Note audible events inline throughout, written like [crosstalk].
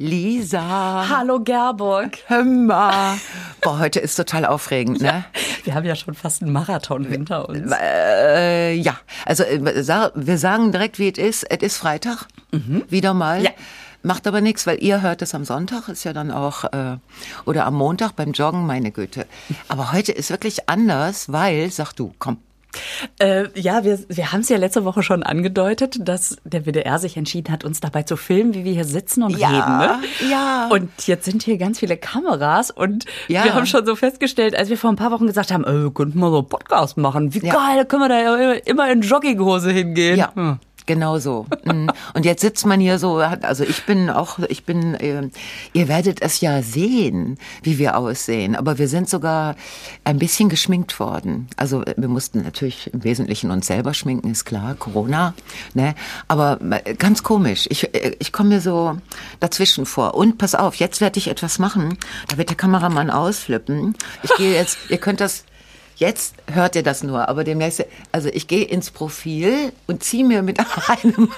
Lisa. Hallo Gerburg. Hör mal. Boah, heute ist total aufregend, ne? Wir haben ja schon fast einen Marathon hinter uns. Äh, ja, also äh, wir sagen direkt, wie es ist. Es ist Freitag, mhm. wieder mal. Ja. Macht aber nichts, weil ihr hört es am Sonntag, ist ja dann auch, äh, oder am Montag beim Joggen, meine Güte. Aber heute ist wirklich anders, weil, sag du, komm. Äh, ja, wir, wir haben es ja letzte Woche schon angedeutet, dass der WDR sich entschieden hat, uns dabei zu filmen, wie wir hier sitzen und ja, reden. Ne? Ja. Und jetzt sind hier ganz viele Kameras und ja. wir haben schon so festgestellt, als wir vor ein paar Wochen gesagt haben, äh, könnten wir so einen Podcast machen, wie ja. geil, da können wir da immer in Jogginghose hingehen. Ja. Hm. Genau so. Mhm. Und jetzt sitzt man hier so, also ich bin auch, ich bin, äh, ihr werdet es ja sehen, wie wir aussehen, aber wir sind sogar ein bisschen geschminkt worden. Also wir mussten natürlich im Wesentlichen uns selber schminken, ist klar, Corona, ne? Aber äh, ganz komisch, ich, äh, ich komme mir so dazwischen vor. Und pass auf, jetzt werde ich etwas machen, da wird der Kameramann ausflippen. Ich gehe jetzt, ihr könnt das Jetzt hört ihr das nur, aber demnächst, also ich gehe ins Profil und ziehe mir mit [laughs] einem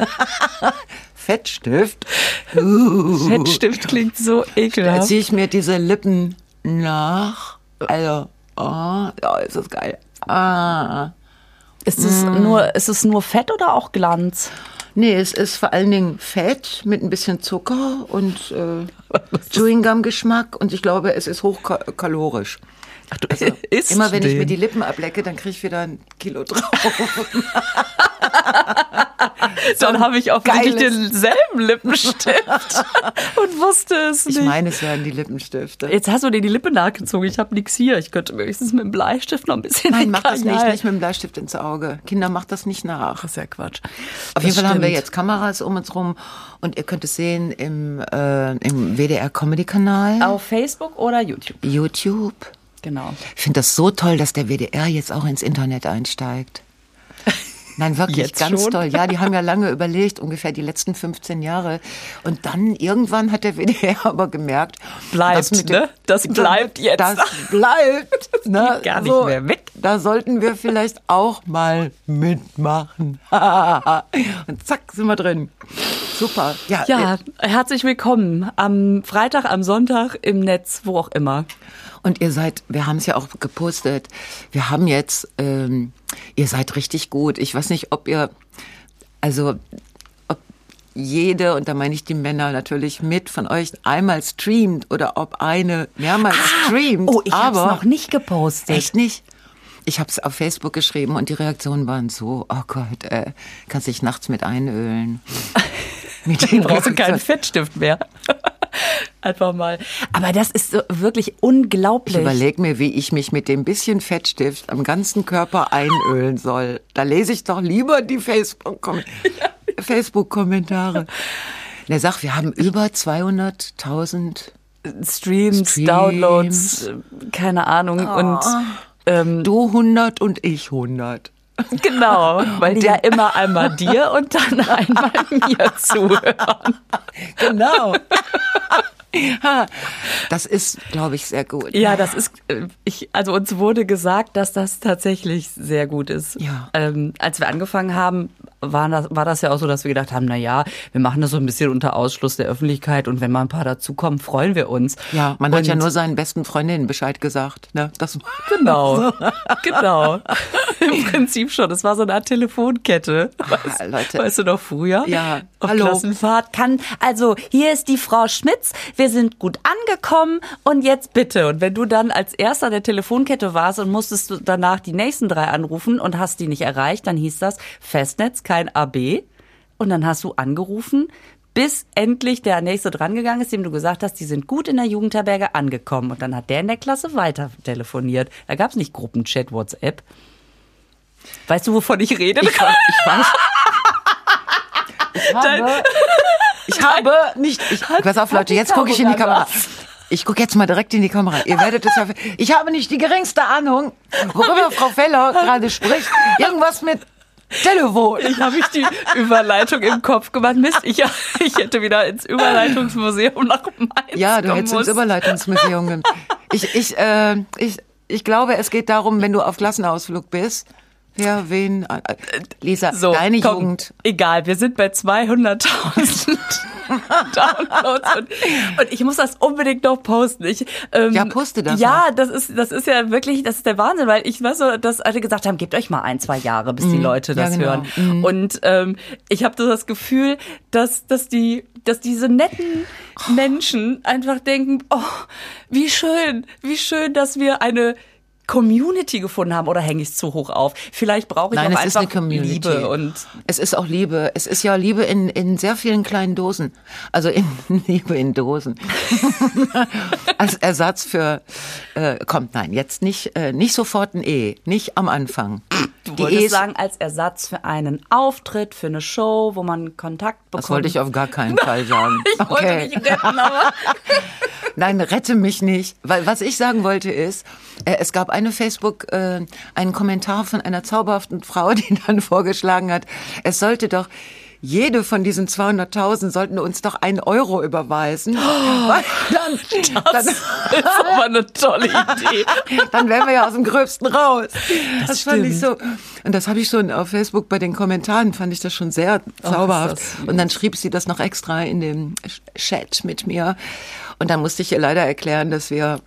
Fettstift. Uh, [laughs] Fettstift klingt so ekelhaft. Da ziehe ich mir diese Lippen nach. Also, oh, oh ist das geil. Ah. Ist es mm. nur, ist es nur Fett oder auch Glanz? Nee, es ist vor allen Dingen Fett mit ein bisschen Zucker und äh, [laughs] Chewing Gum Geschmack und ich glaube, es ist hochkalorisch. Ach, du also, [laughs] isst immer wenn den. ich mir die Lippen ablecke, dann kriege ich wieder ein Kilo drauf. [laughs] dann habe ich offensichtlich denselben Lippenstift [laughs] und wusste es nicht. Ich meine, es wären die Lippenstifte. Jetzt hast du dir die Lippe nachgezogen. Ich habe nichts hier. Ich könnte höchstens mit dem Bleistift noch ein bisschen. Nein, mach das nicht, nicht mit dem Bleistift ins Auge. Kinder, macht das nicht nach. Das ist ja Quatsch. Auf das jeden Fall stimmt. haben wir jetzt Kameras um uns rum und ihr könnt es sehen im, äh, im WDR Comedy Kanal. Auf Facebook oder YouTube? YouTube. Genau. Ich finde das so toll, dass der WDR jetzt auch ins Internet einsteigt. Nein, wirklich Jetzt ganz schon? toll. Ja, die haben ja lange überlegt, ungefähr die letzten 15 Jahre. Und dann irgendwann hat der WDR [laughs] aber gemerkt, bleibt, das, ne? das bleibt jetzt. Das bleibt. [laughs] Ne? Gar nicht so, mehr weg. Da sollten wir vielleicht auch mal mitmachen. [laughs] Und zack, sind wir drin. Super. Ja, ja herzlich willkommen am Freitag, am Sonntag im Netz, wo auch immer. Und ihr seid, wir haben es ja auch gepostet, wir haben jetzt, ähm, ihr seid richtig gut. Ich weiß nicht, ob ihr, also ob jede, und da meine ich die Männer natürlich mit, von euch einmal streamt oder ob eine mehrmals ah, streamt. Oh, ich habe noch nicht gepostet. Echt nicht? Ich habe es auf Facebook geschrieben und die Reaktionen waren so, oh Gott, äh, kannst dich nachts mit einölen. [laughs] mit dem brauchst du keinen Fettstift mehr. [laughs] Einfach mal. Aber das ist so wirklich unglaublich. Ich überlege mir, wie ich mich mit dem bisschen Fettstift am ganzen Körper einölen soll. Da lese ich doch lieber die [laughs] Facebook-Kommentare. Facebook Der sagt, wir haben über 200.000 Streams, Streams, Downloads, keine Ahnung. Oh. Und ähm, du 100 und ich 100. [laughs] Genau, weil die ja immer einmal dir und dann [laughs] einmal mir zuhören. Genau. [laughs] Das ist, glaube ich, sehr gut. Ja, das ist, äh, ich, also uns wurde gesagt, dass das tatsächlich sehr gut ist. Ja. Ähm, als wir angefangen haben, war das, war das ja auch so, dass wir gedacht haben, na ja, wir machen das so ein bisschen unter Ausschluss der Öffentlichkeit und wenn mal ein paar dazukommen, freuen wir uns. Ja, man und hat ja nur seinen besten Freundinnen Bescheid gesagt. Ne? Das [laughs] genau, genau. [laughs] Im Prinzip schon. Das war so eine Art Telefonkette. Weißt, ah, Leute. weißt du noch früher? Ja. Auf Hallo. Klassenfahrt kann, also hier ist die Frau Schmitz, wir sind gut angekommen und jetzt bitte. Und wenn du dann als erster der Telefonkette warst und musstest du danach die nächsten drei anrufen und hast die nicht erreicht, dann hieß das Festnetz, kein AB. Und dann hast du angerufen, bis endlich der nächste drangegangen ist, dem du gesagt hast, die sind gut in der Jugendherberge angekommen. Und dann hat der in der Klasse weiter telefoniert. Da gab es nicht Gruppenchat, WhatsApp. Weißt du, wovon ich rede? Ich, ich weiß. Ich habe, ich habe nicht. Ich, pass auf, Leute, jetzt gucke ich in die Kamera. Ich gucke jetzt mal direkt in die Kamera. Ihr werdet es. Ich habe nicht die geringste Ahnung, worüber Frau Feller gerade spricht. Irgendwas mit Telefon. Ich habe ich die Überleitung im Kopf gemacht. Mist, ich, ich hätte wieder ins Überleitungsmuseum nach Mainz Ja, du hättest ins Überleitungsmuseum. Ich, ich, äh, ich, ich glaube, es geht darum, wenn du auf Klassenausflug bist Wer, wen? äh, Lisa, So, deine komm, Jugend. Egal, wir sind bei 200.000 [laughs] Downloads und, und ich muss das unbedingt noch posten. Ich, ähm, Ja, poste das Ja, das ist, das ist ja wirklich, das ist der Wahnsinn, weil ich weiß so, dass alle gesagt haben, gebt euch mal ein, zwei Jahre, bis die Leute Mhm. Ja, das genau. hören. Und ähm, ich habe so das Gefühl, dass, dass die, dass diese netten Menschen einfach denken, oh, wie schön, wie schön, dass wir eine Community gefunden haben oder hänge ich zu hoch auf? Vielleicht brauche ich Nein, auch es ist einfach eine Community. Liebe und es ist auch Liebe. Es ist ja Liebe in, in sehr vielen kleinen Dosen. Also in [laughs] Liebe in Dosen. [laughs] Als Ersatz für, äh, kommt, nein, jetzt nicht, äh, nicht sofort ein E. Nicht am Anfang. Du Die wolltest E's, sagen, als Ersatz für einen Auftritt, für eine Show, wo man Kontakt bekommt. das wollte ich auf gar keinen [laughs] Fall sagen. Ich wollte mich retten, aber [laughs] Nein, rette mich nicht. Weil was ich sagen wollte ist, äh, es gab eine Facebook, äh, einen Kommentar von einer zauberhaften Frau, [laughs] die dann vorgeschlagen hat, es sollte doch jede von diesen 200.000 sollten uns doch einen Euro überweisen. Weil dann, das ist aber eine tolle Idee. dann, dann wären wir ja aus dem Gröbsten raus. Das, fand ich so. Und das habe ich schon auf Facebook bei den Kommentaren, fand ich das schon sehr zauberhaft. das süß. Und dann schrieb sie das noch extra in dem Chat mit mir. Und dann musste ich ihr leider erklären, dass wir,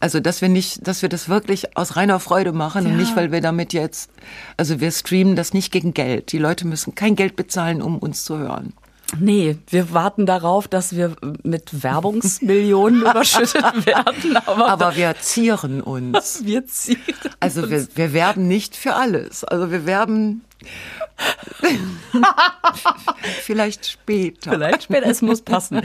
also dass wir nicht, dass wir das wirklich aus reiner Freude machen und Ja. nicht, weil wir damit jetzt, also wir streamen das nicht gegen Geld. Die Leute müssen kein Geld bezahlen, um uns zu hören. Nee, wir warten darauf, dass wir mit Werbungsmillionen [laughs] überschüttet werden, aber, [laughs] Aber wir zieren uns. [laughs] wir ziehen. Also wir, wir werben nicht für alles. Also wir werben vielleicht später. Vielleicht später, es muss passen.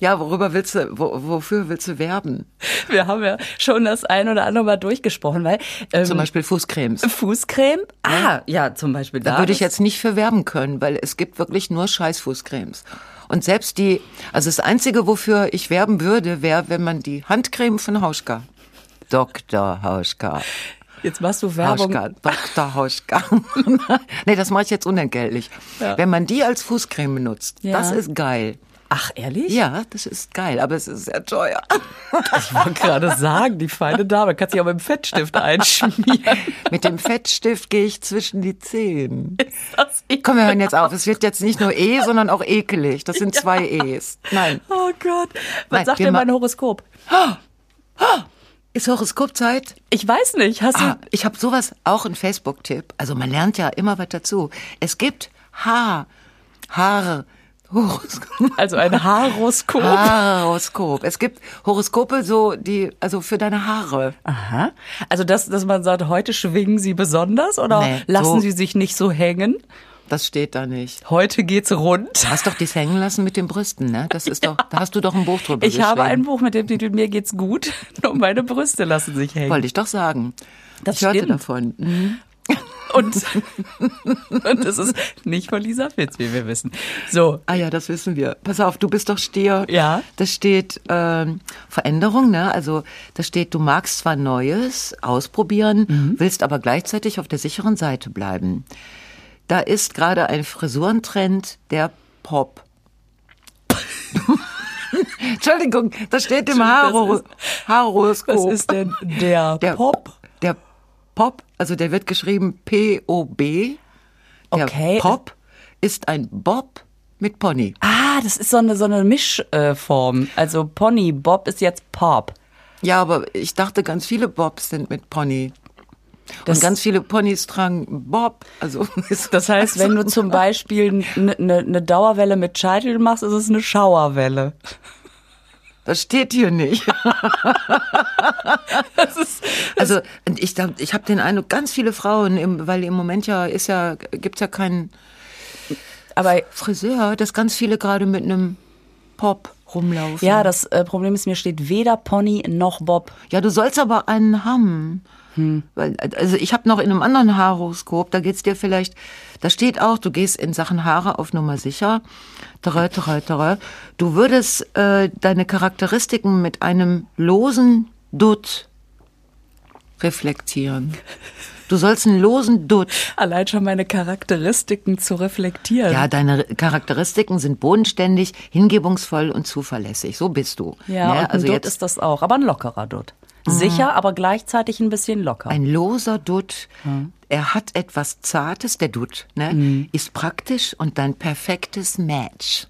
Ja, worüber willst du, wo, wofür willst du werben? Wir haben ja schon das ein oder andere Mal durchgesprochen, weil ähm, Zum Beispiel Fußcremes. Fußcreme. Ah, ja, zum Beispiel da. Da würde ich jetzt nicht für werben können, weil es gibt wirklich nur Scheißfußcremes. Und selbst die, also das Einzige, wofür ich werben würde, wäre, wenn man die Handcreme von Hauschka, Dr. Hauschka, Jetzt machst du Werbung. Hauschka, Dr. Hauschka. [laughs] nee, das mache ich jetzt unentgeltlich. Ja. Wenn man die als Fußcreme benutzt, Ja. das ist geil. Ach, ehrlich? Ja, das ist geil, aber es ist sehr teuer. [laughs] Ich wollte gerade sagen, die feine Dame kann sich auch mit dem Fettstift einschmieren. [laughs] Mit dem Fettstift gehe ich zwischen die Zehen. [laughs] Ist das Komm, wir hören jetzt auf. Es wird jetzt nicht nur E, sondern auch ekelig. Das sind zwei E's. Nein. Oh Gott. Was Nein, sagt denn mein Horoskop? [gasps] Ist Horoskopzeit? Ich weiß nicht. Hast Ah, du. ich habe sowas, auch ein Facebook-Tipp. Also man lernt ja immer was dazu. Es gibt Haar, Haare, Horoskop. [laughs] Also ein Horoskop. Horoskop. Es gibt Horoskope so, die, also für deine Haare. Aha. Also dass, dass man sagt, heute schwingen sie besonders oder Nee, lassen so- sie sich nicht so hängen? Das steht da nicht. Heute geht's rund. Du hast doch dies hängen lassen mit den Brüsten, ne? Das ist [laughs] doch, da hast du doch ein Buch drüber Ich habe ein. Buch mit dem Titel Mir geht's gut, [laughs] nur meine Brüste lassen sich hängen. Wollte ich doch sagen. Das ich hörte stimmt. davon. Mhm. Und, und das ist nicht von Lisa Fitz, wie wir wissen. So, Ah ja, das wissen wir. Pass auf, du bist doch Stier. Ja. Da steht ähm, Veränderung, ne? Also da steht, du magst zwar Neues ausprobieren, Mhm. willst aber gleichzeitig auf der sicheren Seite bleiben. Da ist gerade ein Frisurentrend, der Pop. [laughs] Entschuldigung, das steht im Das Haaro ist- Haarhoroskop. was ist denn der, der Pop? Der Pop, also der wird geschrieben P-O-B. Der Okay. Pop ist ein Bob mit Pony. Ah, das ist so eine, so eine Mischform. Also Pony, Bob ist jetzt Pop. Ja, aber ich dachte, ganz viele Bobs sind mit Pony. Das- und ganz viele Ponys tragen Bob. Also [laughs] Das heißt, wenn du zum Beispiel eine ne, ne Dauerwelle mit Scheitel machst, ist es eine Schauerwelle. Das steht hier nicht. [laughs] Das ist, Also und ich, ich habe den Eindruck, ganz viele Frauen, weil im Moment ja ist ja gibt's ja keinen aber Friseur, dass ganz viele gerade mit einem Pop rumlaufen. ja, das äh, Problem ist, mir steht weder Pony noch Bob. Ja, du sollst aber einen haben. Weil, also ich habe noch in einem anderen Haarhoroskop, da geht's dir vielleicht, da steht auch, du gehst in Sachen Haare auf Nummer sicher. Tere, tere, tere. Du würdest äh, deine Charakteristiken mit einem losen Dutt reflektieren. Du sollst einen losen Dutt. Allein schon meine Charakteristiken zu reflektieren. Ja, deine Charakteristiken sind bodenständig, hingebungsvoll und zuverlässig. So bist du. Ja, Ne? und ein also Dutt jetzt ist das auch, aber ein lockerer Dutt. Sicher, aber gleichzeitig ein bisschen locker. Ein loser Dutt. Er hat etwas Zartes, der Dutt, ne? Mhm. Ist praktisch und dein perfektes Match.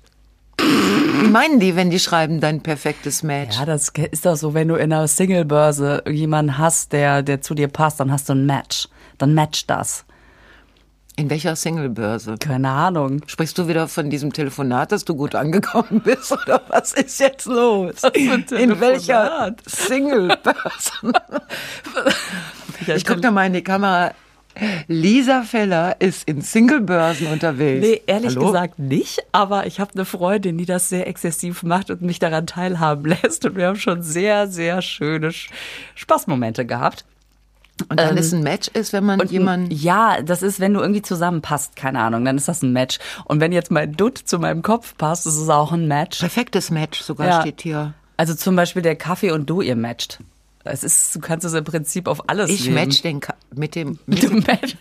Wie meinen die, wenn die schreiben, dein perfektes Match? ja, das ist doch so, wenn du in einer Singlebörse jemanden hast, der, der zu dir passt, dann hast du ein Match. Dann matcht das. In welcher Singlebörse? Keine Ahnung. Sprichst du wieder von diesem Telefonat, dass du gut angekommen bist? [laughs] Oder was ist jetzt los? In welcher? Singlebörse? Ich guck da mal in die Kamera. Lisa Feller ist in Singlebörsen unterwegs. Nee, ehrlich Hallo? gesagt nicht, aber ich habe eine Freundin, die das sehr exzessiv macht und mich daran teilhaben [laughs] lässt. Und wir haben schon sehr, sehr schöne Sch- Spaßmomente gehabt. Und dann ist ein Match ist, wenn man jemanden. ja, das ist, wenn du irgendwie zusammenpasst, keine Ahnung, dann ist das ein Match. Und wenn jetzt mein Dutt zu meinem Kopf passt, ist es auch ein Match. Perfektes Match sogar Ja. steht hier. Also zum Beispiel der Kaffee und du, ihr matcht. Es ist, du kannst es im Prinzip auf alles Ich nehmen. match den Ka mit dem. [laughs] Mit Du match.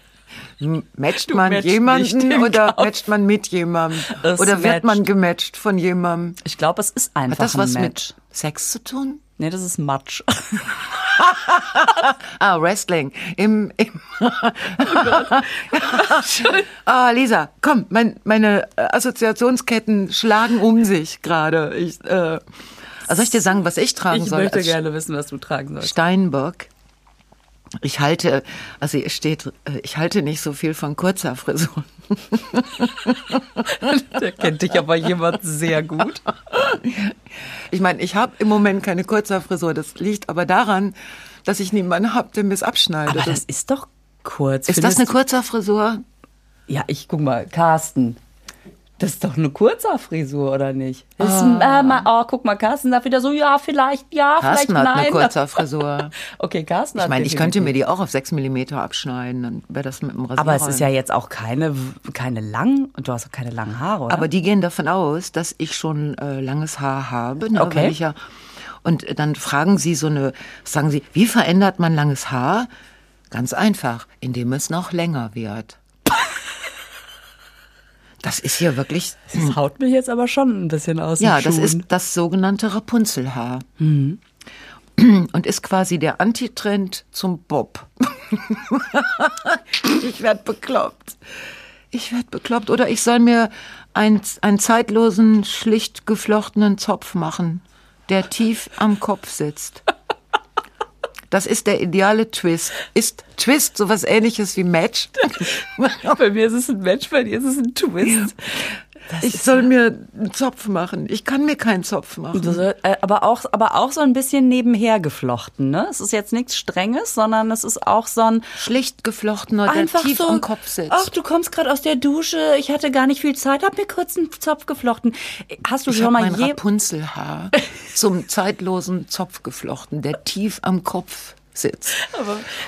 matcht man jemanden den oder Kauf. matcht man mit jemandem? Es oder wird matcht. man gematcht von jemandem? Ich glaube, es ist einfach Hat das was ein mit Match. Sex zu tun? Nee, das ist Matsch. [laughs] [laughs] Ah, Wrestling. Im, im Oh [laughs] ah, Lisa, komm, mein, meine äh, Assoziationsketten schlagen um sich gerade. Ich, äh, also soll ich dir sagen, was ich tragen Ich soll? möchte als gerne wissen, was du tragen sollst. Steinbock. Ich halte, also hier steht, äh, ich halte nicht so viel von kurzer Frisur. [laughs] Da kennt dich aber jemand sehr gut. Ich meine, ich habe im Moment keine kurzer Frisur. Das liegt aber daran, dass ich niemanden habe, der mir es abschneidet. Aber das ist doch kurz. ist das eine Findest kurzer Frisur? Ja, ich guck mal, Carsten. Das ist doch eine kurzer Frisur, oder nicht? Das ist, Ah. äh, mal, oh, guck mal, Carsten sagt wieder so, ja, vielleicht, ja, Carsten vielleicht hat nein. eine kurze Frisur. [laughs] Okay, Carsten Ich hat meine, ich könnte mir die auch auf 6 mm abschneiden, dann wäre das mit dem Rasierer. Aber es ist ja jetzt auch keine, keine lang, du hast auch keine langen Haare, oder? Aber die gehen davon aus, dass ich schon äh, langes Haar habe. Ne, Okay. weil ich ja, und dann fragen sie so eine, sagen sie, wie verändert man langes Haar? Ganz einfach, indem es noch länger wird. Das ist hier wirklich, das haut mich jetzt aber schon ein bisschen aus. ja, das ist das sogenannte Rapunzelhaar. Und ist quasi der Antitrend zum Bob. [laughs] ich werd bekloppt. Ich werd bekloppt. Oder ich soll mir einen, einen zeitlosen, schlicht geflochtenen Zopf machen, der tief am Kopf sitzt. Das ist der ideale Twist. Ist Twist sowas ähnliches wie Match? [laughs] Bei mir ist es ein Match, bei dir ist es ein Twist. Ich soll mir einen Zopf machen. Ich kann mir keinen Zopf machen. Soll, äh, aber auch, aber auch so ein bisschen nebenher geflochten, ne? Es ist jetzt nichts Strenges, sondern es ist auch so ein Schlicht geflochtener, der tief so. am Kopf sitzt. Ach, du kommst gerade aus der Dusche. Ich hatte gar nicht viel Zeit, hab mir kurz einen Zopf geflochten. Hast du Ich schon mal mein je Rapunzelhaar [laughs] zum zeitlosen Zopf geflochten, der tief am Kopf sitzt.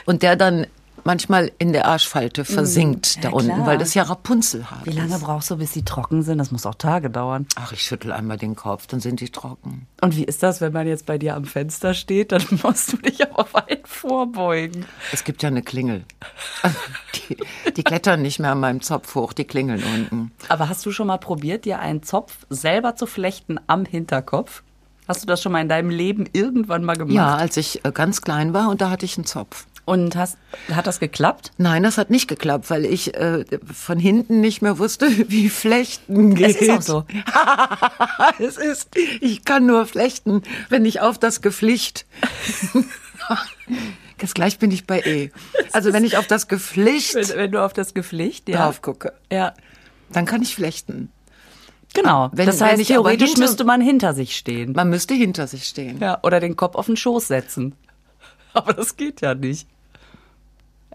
Und der dann manchmal in der Arschfalte versinkt da ja, unten, klar. weil das ja Rapunzelhaar Wie lange ist. brauchst du, bis die trocken sind? Das muss auch Tage dauern. Ach, ich schüttel einmal den Kopf, dann sind die trocken. Und wie ist das, wenn man jetzt bei dir am Fenster steht? Dann [laughs] musst du dich aber weit vorbeugen. Es gibt ja eine Klingel. [laughs] Die, die klettern nicht mehr an meinem Zopf hoch, die klingeln unten. Aber hast du schon mal probiert, dir einen Zopf selber zu flechten am Hinterkopf? Hast du das schon mal in deinem Leben irgendwann mal gemacht? Ja, als ich äh, ganz klein war und da hatte ich einen Zopf. Und hast, hat das geklappt? Nein, das hat nicht geklappt, weil ich äh, von hinten nicht mehr wusste, [laughs] wie Flechten geht. Es ist auch so. [laughs] es ist, ich kann nur flechten, wenn ich auf das Geflicht. [laughs] Jetzt gleich bin ich bei E. Also wenn ich auf das Geflicht Wenn, wenn du auf das Geflecht, ja. drauf gucke, Ja. dann kann ich flechten. Genau. Wenn- das heißt, theoretisch hinter- müsste man hinter sich stehen. Man müsste hinter sich stehen. Ja, oder den Kopf auf den Schoß setzen. Aber das geht ja nicht.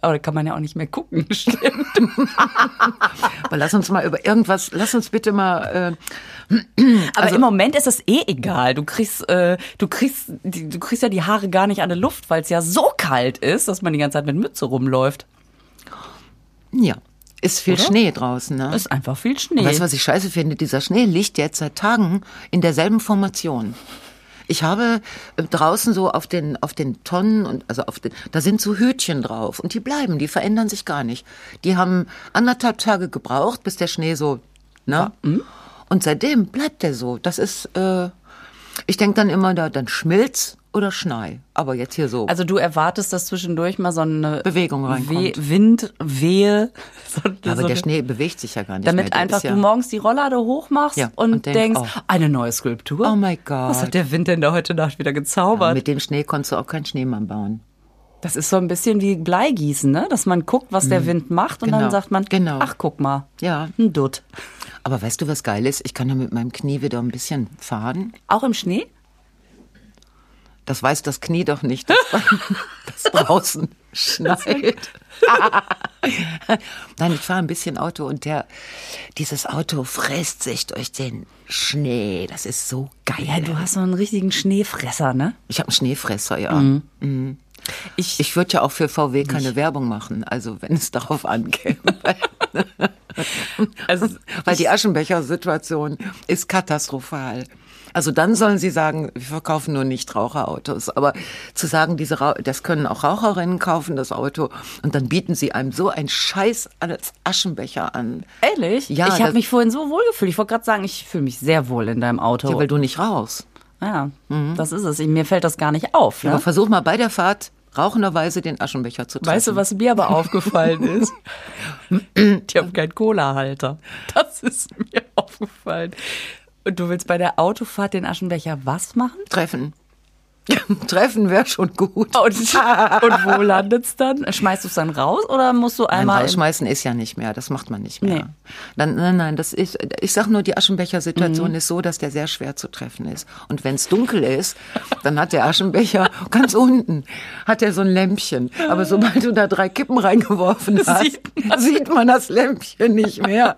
Aber da kann man ja auch nicht mehr gucken, [laughs] stimmt. Aber lass uns mal über irgendwas, lass uns bitte mal. Äh, Aber Also- im Moment ist es eh egal. Du kriegst, äh, du kriegst, die, du kriegst ja die Haare gar nicht an der Luft, weil es ja so kalt ist, dass man die ganze Zeit mit Mütze rumläuft. ja, ist viel Oder? Schnee draußen, ne? Ist einfach viel Schnee. Weißt du, was ich scheiße finde? Dieser Schnee liegt jetzt seit Tagen in derselben Formation. Ich habe äh, draußen so auf den, auf den Tonnen und also auf den, da sind so Hütchen drauf und die bleiben, die verändern sich gar nicht. Die haben anderthalb Tage gebraucht, bis der Schnee so, ne? Und seitdem bleibt der so. Das ist, äh, Ich denke dann immer, da dann Schmilz oder Schnei. Aber jetzt hier so. Also du erwartest, dass zwischendurch mal so eine Bewegung reinkommt. Weh, Wind, Wehe. So, aber so der Schnee bewegt sich ja gar nicht damit mehr. Einfach ja, du morgens die Rolllade hochmachst Ja, und, und denk, denkst, oh. eine neue Skulptur. Oh my God. Was hat der Wind denn da heute Nacht wieder gezaubert? Mit dem Schnee konntest du auch keinen Schneemann bauen. Das ist so ein bisschen wie Bleigießen, ne? Dass man guckt, was der Wind macht und dann Genau, sagt man, genau. ach guck mal, Ja. ein Dutt. Aber weißt du, was geil ist? Ich kann da mit meinem Knie wieder ein bisschen fahren. Auch im Schnee? Das weiß das Knie doch nicht, dass [laughs] das draußen schneit. [laughs] Nein, ich fahre ein bisschen Auto und der, dieses Auto frisst sich durch den Schnee. Das ist so geil. Ja, du hast so einen richtigen Schneefresser, ne? ich habe einen Schneefresser, ja. Mhm. Ich, Ich würde ja auch für VW keine Werbung machen, also wenn es [laughs] darauf ankäme. also, Weil die Aschenbecher-Situation ist katastrophal. Also dann sollen sie sagen, wir verkaufen nur Nichtraucherautos. Aber zu sagen, diese Rau das können auch Raucherinnen kaufen, das Auto, und dann bieten sie einem so ein Scheiß als Aschenbecher an. ehrlich? Ja, ich habe mich vorhin so wohl gefühlt. Ich wollte gerade sagen, ich fühle mich sehr wohl in deinem Auto. Ja, weil du nicht rauchst. Ja, das ist es. Mir fällt das gar nicht auf. Aber Ne? versuch mal bei der Fahrt rauchenderweise den Aschenbecher zu treffen. Weißt du, was mir aber [laughs] aufgefallen ist? [laughs] Die haben keinen Cola-Halter. Das ist mir aufgefallen. Und du willst bei der Autofahrt den Aschenbecher was machen? Treffen. [laughs] Treffen wäre schon gut. Und, und wo landet's dann? Schmeißt du es dann raus oder musst du Nein, einmal. im- rausschmeißen ist ja nicht mehr, das macht man nicht mehr. Nee. Dann, nein, nein, das ist, ich sag nur, die Aschenbecher-Situation Mhm. ist so, dass der sehr schwer zu treffen ist. Und wenn es dunkel ist, dann hat der Aschenbecher [laughs] ganz unten, hat er so ein Lämpchen. Aber sobald du da drei Kippen reingeworfen [laughs] hast, Sieht sieht man das Lämpchen nicht mehr.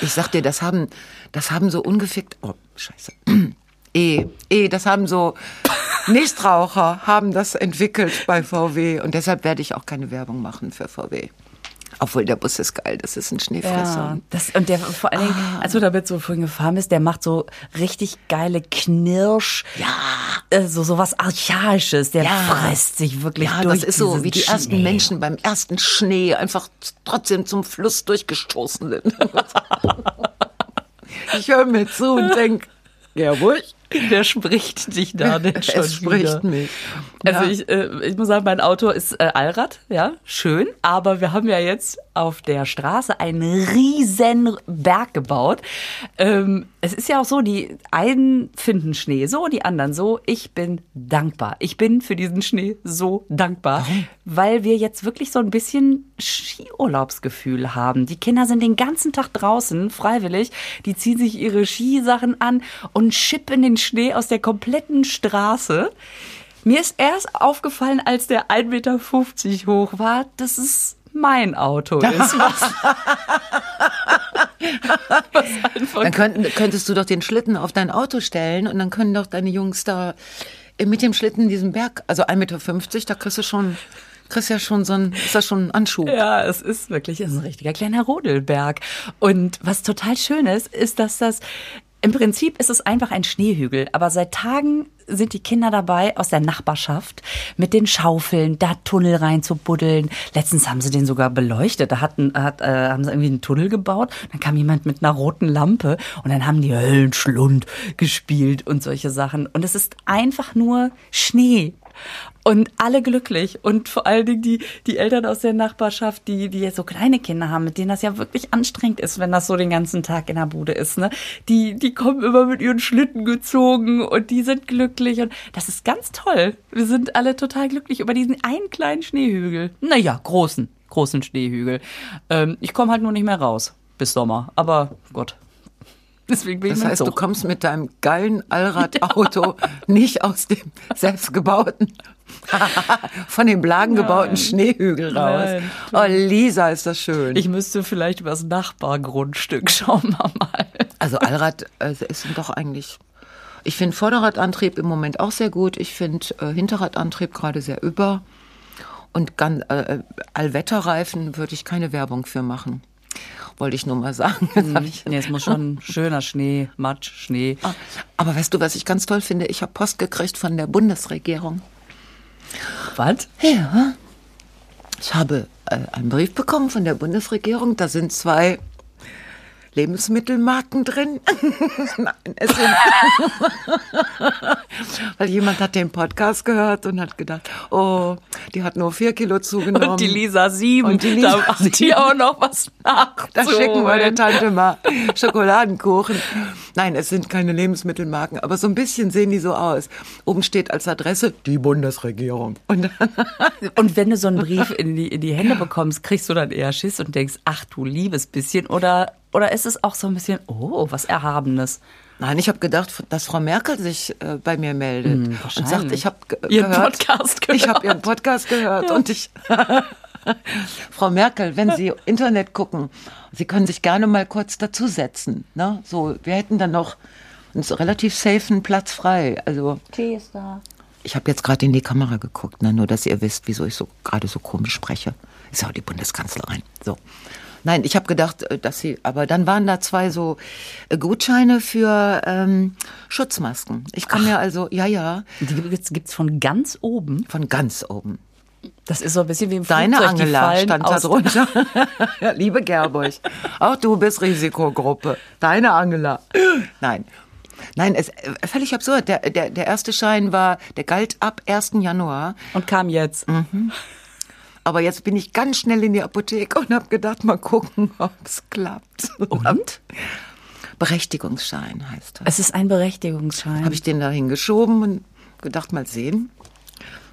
Ich sag dir, das haben, das haben so ungefickt, oh, scheiße. Eh, eh, das haben so Nichtraucher haben das entwickelt bei VW und deshalb werde ich auch keine Werbung machen für VW. Obwohl der Bus ist geil, das ist ein Schneefresser. Ja, das, und der vor allen Dingen, Ah. als du damit so vorhin gefahren bist, der macht so richtig geile Knirsch. Ja. Äh, so, so was Archaisches. Der Ja. frisst sich wirklich Ja, durch. das ist so, wie die ersten Schnee. Menschen beim ersten Schnee einfach trotzdem zum Fluss durchgestoßen sind. [laughs] ich höre mir zu und denk, ja ruhig, Der spricht dich da denn [laughs] schon es spricht wieder. mich. Also Ja. ich, äh, ich muss sagen, mein Auto ist äh, Allrad, ja, schön. Aber wir haben ja jetzt auf der Straße einen riesen Berg gebaut. Ähm, es ist ja auch so, die einen finden Schnee so, die anderen so. Ich bin dankbar. Ich bin für diesen Schnee so dankbar, weil wir jetzt wirklich so ein bisschen Skiurlaubsgefühl haben. Die Kinder sind den ganzen Tag draußen, freiwillig. Die ziehen sich ihre Skisachen an und schippen den Schnee aus der kompletten Straße. Mir ist erst aufgefallen, als der 1,50 Meter hoch war, dass es mein Auto ist. Was, [laughs] was einfach Dann könnten, könntest du doch den Schlitten auf dein Auto stellen und dann können doch deine Jungs da mit dem Schlitten diesen Berg, also 1,50 Meter, da kriegst du schon, kriegst ja schon so ein, ist das schon ein Anschub. Ja, es ist wirklich es ist ein richtiger kleiner Rodelberg. Und was total schön ist, ist, dass das im Prinzip ist es einfach ein Schneehügel, aber seit Tagen sind die Kinder dabei aus der Nachbarschaft mit den Schaufeln da Tunnel rein zu buddeln. Letztens haben sie den sogar beleuchtet. Da hatten, hat, äh, haben sie irgendwie einen Tunnel gebaut. Dann kam jemand mit einer roten Lampe und dann haben die Höllenschlund gespielt und solche Sachen. Und es ist einfach nur Schnee. Und alle glücklich. Und vor allen Dingen die, die Eltern aus der Nachbarschaft, die, die so kleine Kinder haben, mit denen das ja wirklich anstrengend ist, wenn das so den ganzen Tag in der Bude ist, ne? Die, die kommen immer mit ihren Schlitten gezogen und die sind glücklich. Und das ist ganz toll. Wir sind alle total glücklich über diesen einen kleinen Schneehügel. Naja, großen, großen Schneehügel. Ähm, ich komme halt nur nicht mehr raus bis Sommer. Aber Gott. [laughs] Deswegen bin Das ich heißt, so. du kommst mit deinem geilen [laughs] Allradauto nicht aus dem selbstgebauten, [laughs] von dem Blagen gebauten Schneehügel raus. Nein. Oh, Lisa, ist das schön. Ich müsste vielleicht übers Nachbargrundstück schauen wir mal. also Allrad äh, ist doch eigentlich. Ich finde Vorderradantrieb im Moment auch sehr gut. Ich finde äh, Hinterradantrieb gerade sehr über. Und ganz, äh, Allwetterreifen würde ich keine Werbung für machen. Wollte ich nur mal sagen. [laughs] Ich Nee, es muss schon [laughs] schöner Schnee, Matsch, Schnee. Aber weißt du, was ich ganz toll finde? Ich habe Post gekriegt von der Bundesregierung. Was? Ja. Ich habe äh, einen Brief bekommen von der Bundesregierung. Da sind zwei Lebensmittelmarken drin? [laughs] Nein, es sind [laughs] Weil jemand hat den Podcast gehört und hat gedacht, oh, die hat nur vier Kilo zugenommen. Und die Lisa sieben. Und die Lisa da macht die auch noch was nach. [laughs] Da schicken wir der Tante mal Schokoladenkuchen. Nein, es sind keine Lebensmittelmarken, aber so ein bisschen sehen die so aus. Oben steht als Adresse die Bundesregierung. Und, und wenn du so einen Brief in die, in die Hände bekommst, kriegst du dann eher Schiss und denkst, ach du liebes bisschen. Oder, oder ist es auch so ein bisschen, oh, was Erhabenes? Nein, ich habe gedacht, dass Frau Merkel sich äh, bei mir meldet Hm, und sagt, ich habe Ihren gehört, Podcast [laughs] ich habe gehört. ihren Podcast gehört und ich [laughs] Frau Merkel, wenn Sie Internet gucken, Sie können sich gerne mal kurz dazusetzen. Ne? So, wir hätten dann noch einen so relativ safen Platz frei. Also Tee ist da. ich habe jetzt gerade in die Kamera geguckt, ne? nur dass ihr wisst, wieso ich so gerade so komisch spreche. Ist ja auch die Bundeskanzlerin. So. Nein, ich habe gedacht, äh, dass sie, aber dann waren da zwei so äh, Gutscheine für ähm, Schutzmasken. Ich kann mir also, ja, ja, Die gibt's, gibt's von ganz oben. von ganz oben. Das ist so ein bisschen wie im Deine Flugzeug, Angela stand da drunter. [laughs] Liebe Gerburg, auch du bist Risikogruppe. Deine Angela. Nein. Nein, es äh, völlig absurd. Der, der, der erste Schein war, der galt ab 1. Januar. Und kam jetzt. Aber jetzt bin ich ganz schnell in die Apotheke und habe gedacht, mal gucken, [laughs] ob es klappt. Und? Berechtigungsschein heißt das. Es ist ein Berechtigungsschein. Habe ich den da hingeschoben und gedacht, mal sehen,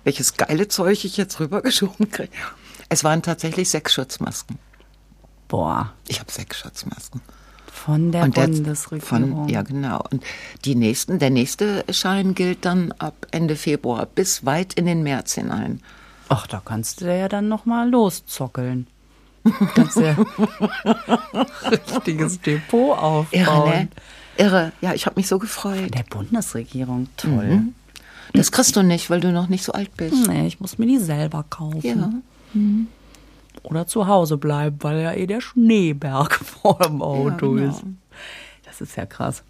welches geile Zeug ich jetzt rübergeschoben kriege. Es waren tatsächlich sechs Schutzmasken. Boah, Ich habe sechs Schutzmasken. von der Und der- Bundesregierung. Von, ja, genau. Und die nächsten, der nächste Schein gilt dann ab Ende Februar bis weit in den März hinein. Ach, da kannst du ja dann noch mal loszockeln. Kannst ja [laughs] richtiges Depot aufbauen. Irre, ne? Irre. Ja, ich habe mich so gefreut. Der Bundesregierung, toll. Das kriegst du nicht, weil du noch nicht so alt bist. Nee, ich muss mir die selber kaufen. Ja. Oder zu Hause bleiben, weil ja eh der Schneeberg [laughs] vor dem Auto genau. ist. Das ist ja krass.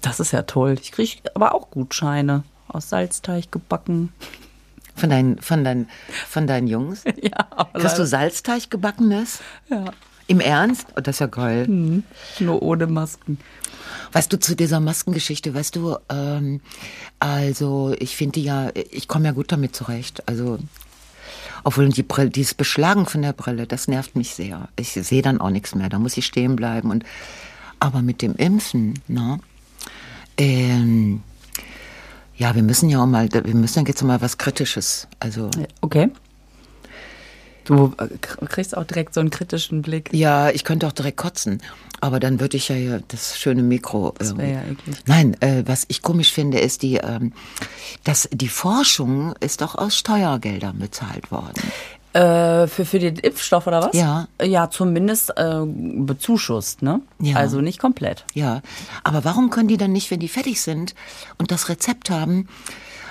Das ist ja toll. Ich kriege aber auch Gutscheine aus Salzteig gebacken. Von deinen, von deinen, von deinen Jungs? [laughs] Ja, Kriegst du Salzteig gebackenes? ja. Im Ernst? Oh, das ist ja geil. nur ohne Masken. Weißt du, zu dieser Maskengeschichte, weißt du, ähm, also ich finde ja, ich komme ja gut damit zurecht. Also, obwohl die Brille, dieses Beschlagen von der Brille, das nervt mich sehr. Ich sehe dann auch nichts mehr, da muss ich stehen bleiben. Und, aber mit dem Impfen, ne? Ähm, ja, wir müssen ja auch mal, wir müssen jetzt mal was Kritisches. Also, Okay. Du äh, kriegst auch direkt so einen kritischen Blick. ja, ich könnte auch direkt kotzen, aber dann würde ich ja das schöne Mikro. Das wäre ja eklig. Nein, äh, was ich komisch finde, ist die, ähm, dass die Forschung ist doch aus Steuergeldern bezahlt worden. Äh, für, für den Impfstoff oder was? Ja. Ja, zumindest äh, bezuschusst, ne? Ja. Also nicht komplett. Ja, aber warum können die dann nicht, wenn die fertig sind und das Rezept haben,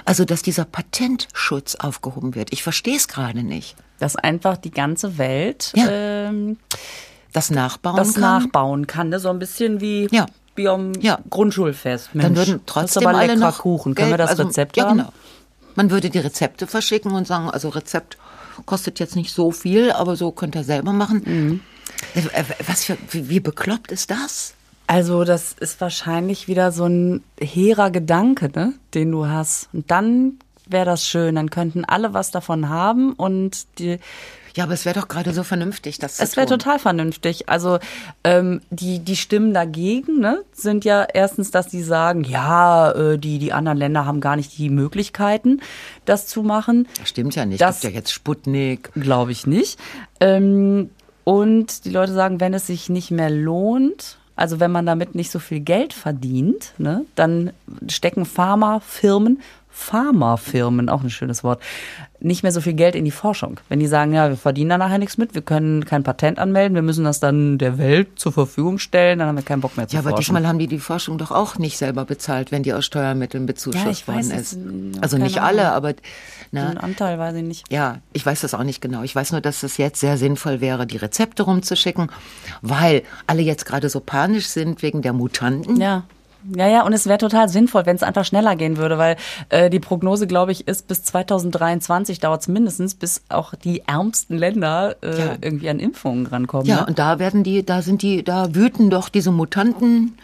also dass dieser Patentschutz aufgehoben wird? Ich verstehe es gerade nicht. Dass einfach die ganze Welt Ja. ähm, Das Nachbauen das kann? nachbauen kann, ne? So ein bisschen wie, Ja. wie am Ja. Grundschulfest. Mensch, dann würden das trotzdem ist aber alle noch Kuchen. Können wir Geld- das also, Rezept ja, haben? Genau. Man würde die Rezepte verschicken und sagen, also Rezept kostet jetzt nicht so viel, aber so könnt ihr selber machen. Mhm. Äh, Was für, wie, wie bekloppt ist das? Also das ist wahrscheinlich wieder so ein hehrer Gedanke, ne, den du hast. Und dann wäre das schön, dann könnten alle was davon haben und die, Ja, aber es wäre doch gerade so vernünftig, das es wäre total vernünftig. Also ähm, die die Stimmen dagegen ne, sind ja erstens, dass die sagen, ja, äh, die die anderen Länder haben gar nicht die Möglichkeiten, das zu machen. Das stimmt ja nicht. Das- gibt ja jetzt Sputnik. Glaube ich nicht. Ähm, und die Leute sagen, wenn es sich nicht mehr lohnt, also wenn man damit nicht so viel Geld verdient, ne, dann stecken Pharmafirmen, Pharmafirmen, auch ein schönes Wort, nicht mehr so viel Geld in die Forschung. Wenn die sagen, ja, wir verdienen da nachher nichts mit, wir können kein Patent anmelden, wir müssen das dann der Welt zur Verfügung stellen, dann haben wir keinen Bock mehr zu Ja, aber forschen. diesmal haben die die Forschung doch auch nicht selber bezahlt, wenn die aus Steuermitteln bezuschusst Ja, weiß worden es, ist. Also nicht alle, Ahnung. aber Den na, Anteil weiß ich nicht. ja, ich weiß das auch nicht genau. Ich weiß nur, dass es jetzt sehr sinnvoll wäre, die Rezepte rumzuschicken, weil alle jetzt gerade so panisch sind wegen der Mutanten. Ja, Ja, ja, und es wäre total sinnvoll, wenn es einfach schneller gehen würde, weil äh, die Prognose, glaube ich, ist, bis 2023 dauert es mindestens, bis auch die ärmsten Länder äh, Ja. irgendwie an Impfungen rankommen. Ja, ne? und da werden die, da sind die, da wüten doch diese Mutanten.